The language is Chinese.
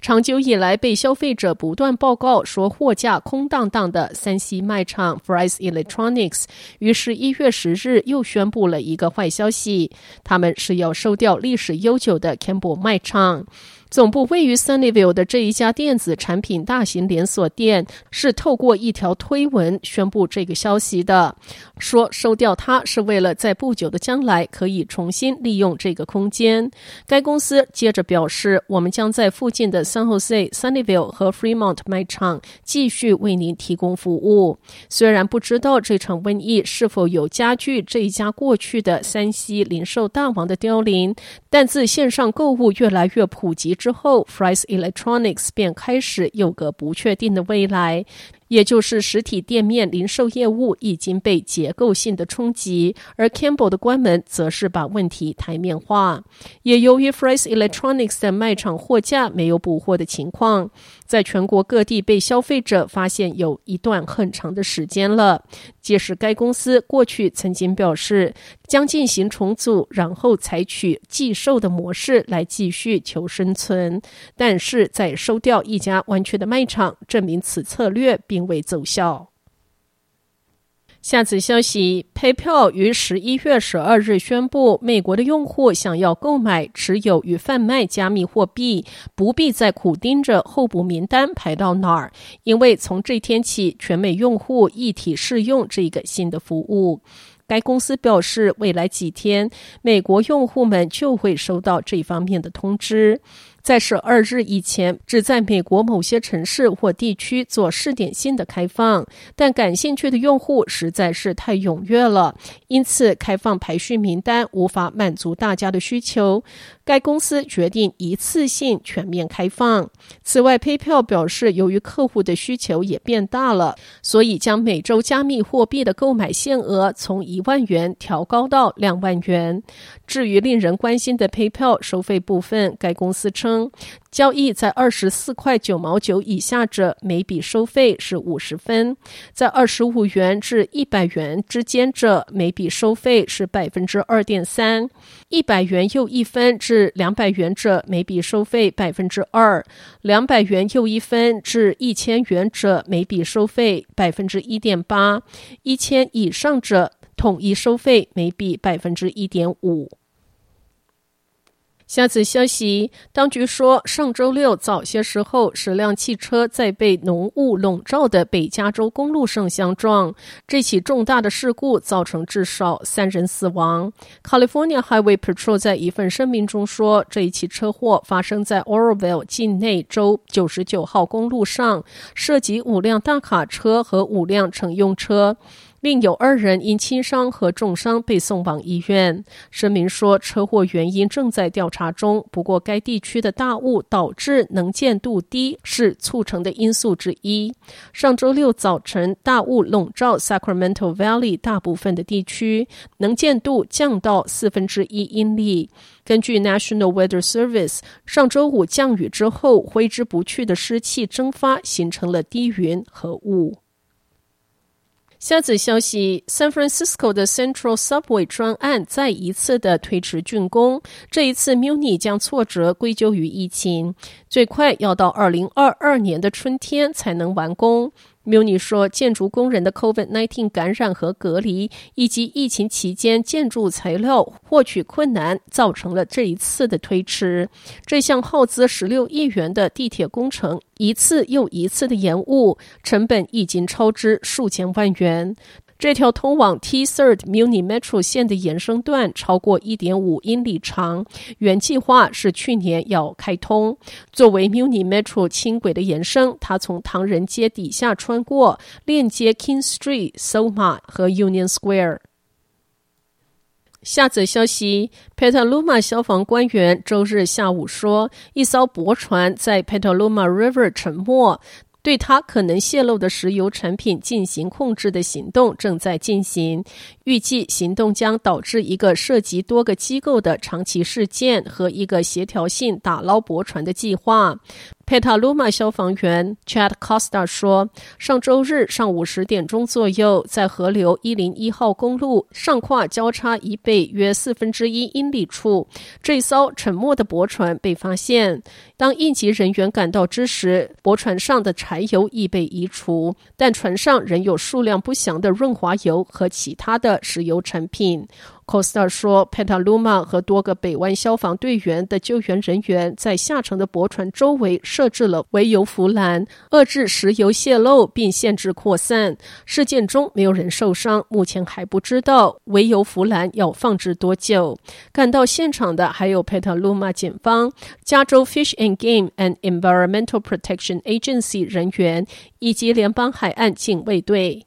长久以来，被消费者不断报告说货架空荡荡的三 C 卖场 Fries Electronics，于是一月十日又宣布了一个坏消息，他们是要收掉历史悠久的 Campbell 卖场。总部位于 Sunnyvale 的这一家电子产品大型连锁店，是透过一条推文宣布这个消息的，说收掉它是为了在不久的将来可以重新利用这个空间。该公司接着表示，我们将在附近的 San Jose、Sunnyvale 和 Fremont 卖场继续为您提供服务。虽然不知道这场瘟疫是否有加剧这一家过去的三西零售大王的凋零，但自线上购物越来越普及。之后，Fry's Electronics 便开始有个不确定的未来。也就是实体店面零售业务已经被结构性的冲击，而 Campbell 的关门则是把问题台面化。也由于 Fry's Electronics 的卖场货架没有补货的情况，在全国各地被消费者发现有一段很长的时间了。届时，该公司过去曾经表示将进行重组，然后采取寄售的模式来继续求生存，但是在收掉一家弯曲的卖场，证明此策略并未奏效。下次消息：PayPal 于十一月十二日宣布，美国的用户想要购买、持有与贩卖加密货币，不必再苦盯着候补名单排到哪儿，因为从这天起，全美用户一体试用这个新的服务。该公司表示，未来几天，美国用户们就会收到这方面的通知。在十二日以前，只在美国某些城市或地区做试点性的开放，但感兴趣的用户实在是太踊跃了，因此开放排序名单无法满足大家的需求。该公司决定一次性全面开放。此外，PayPal 表示，由于客户的需求也变大了，所以将每周加密货币的购买限额从一万元调高到两万元。至于令人关心的 PayPal 收费部分，该公司称，交易在二十四块九毛九以下者，每笔收费是五十分；在二十五元至一百元之间者，每笔收费是百分之二点三；一百元又一分至两百元者，每笔收费百分之二；两百元又一分至一千元者，每笔收费百分之一点八；一千以上者，统一收费每笔百分之一点五。下次消息，当局说，上周六早些时候，十辆汽车在被浓雾笼罩的北加州公路上相撞。这起重大的事故造成至少三人死亡。California Highway Patrol 在一份声明中说，这一起车祸发生在 Oroville 境内州九十九号公路上，涉及五辆大卡车和五辆乘用车。另有二人因轻伤和重伤被送往医院。声明说，车祸原因正在调查中。不过，该地区的大雾导致能见度低是促成的因素之一。上周六早晨，大雾笼罩 Sacramento Valley 大部分的地区，能见度降到四分之一英里。根据 National Weather Service，上周五降雨之后，挥之不去的湿气蒸发，形成了低云和雾。下次消息：San Francisco 的 Central Subway 专案再一次的推迟竣工。这一次，Muni 将挫折归咎于疫情，最快要到二零二二年的春天才能完工。Muni 说，建筑工人的 COVID-19 感染和隔离，以及疫情期间建筑材料获取困难，造成了这一次的推迟。这项耗资十六亿元的地铁工程，一次又一次的延误，成本已经超支数千万元。这条通往 T-Third Muni Metro 线的延伸段超过一点五英里长，原计划是去年要开通。作为 Muni Metro 轻轨的延伸，它从唐人街底下穿过，链接 King Street、SoMa 和 Union Square。下则消息：Petaluma 消防官员周日下午说，一艘驳船在 Petaluma River 沉没。对它可能泄露的石油产品进行控制的行动正在进行，预计行动将导致一个涉及多个机构的长期事件和一个协调性打捞驳船的计划。佩塔鲁马消防员 Chad Costa 说：“上周日上午十点钟左右，在河流一零一号公路上跨交叉以北约四分之一英里处，这艘沉没的驳船被发现。当应急人员赶到之时，驳船上的柴油已被移除，但船上仍有数量不详的润滑油和其他的石油产品。” Costa 说：“佩塔鲁玛和多个北湾消防队员的救援人员在下沉的驳船周围设置了围油浮栏，遏制石油泄漏并限制扩散。事件中没有人受伤，目前还不知道围油浮栏要放置多久。赶到现场的还有佩塔鲁玛警方、加州 Fish and Game and Environmental Protection Agency 人员以及联邦海岸警卫队。”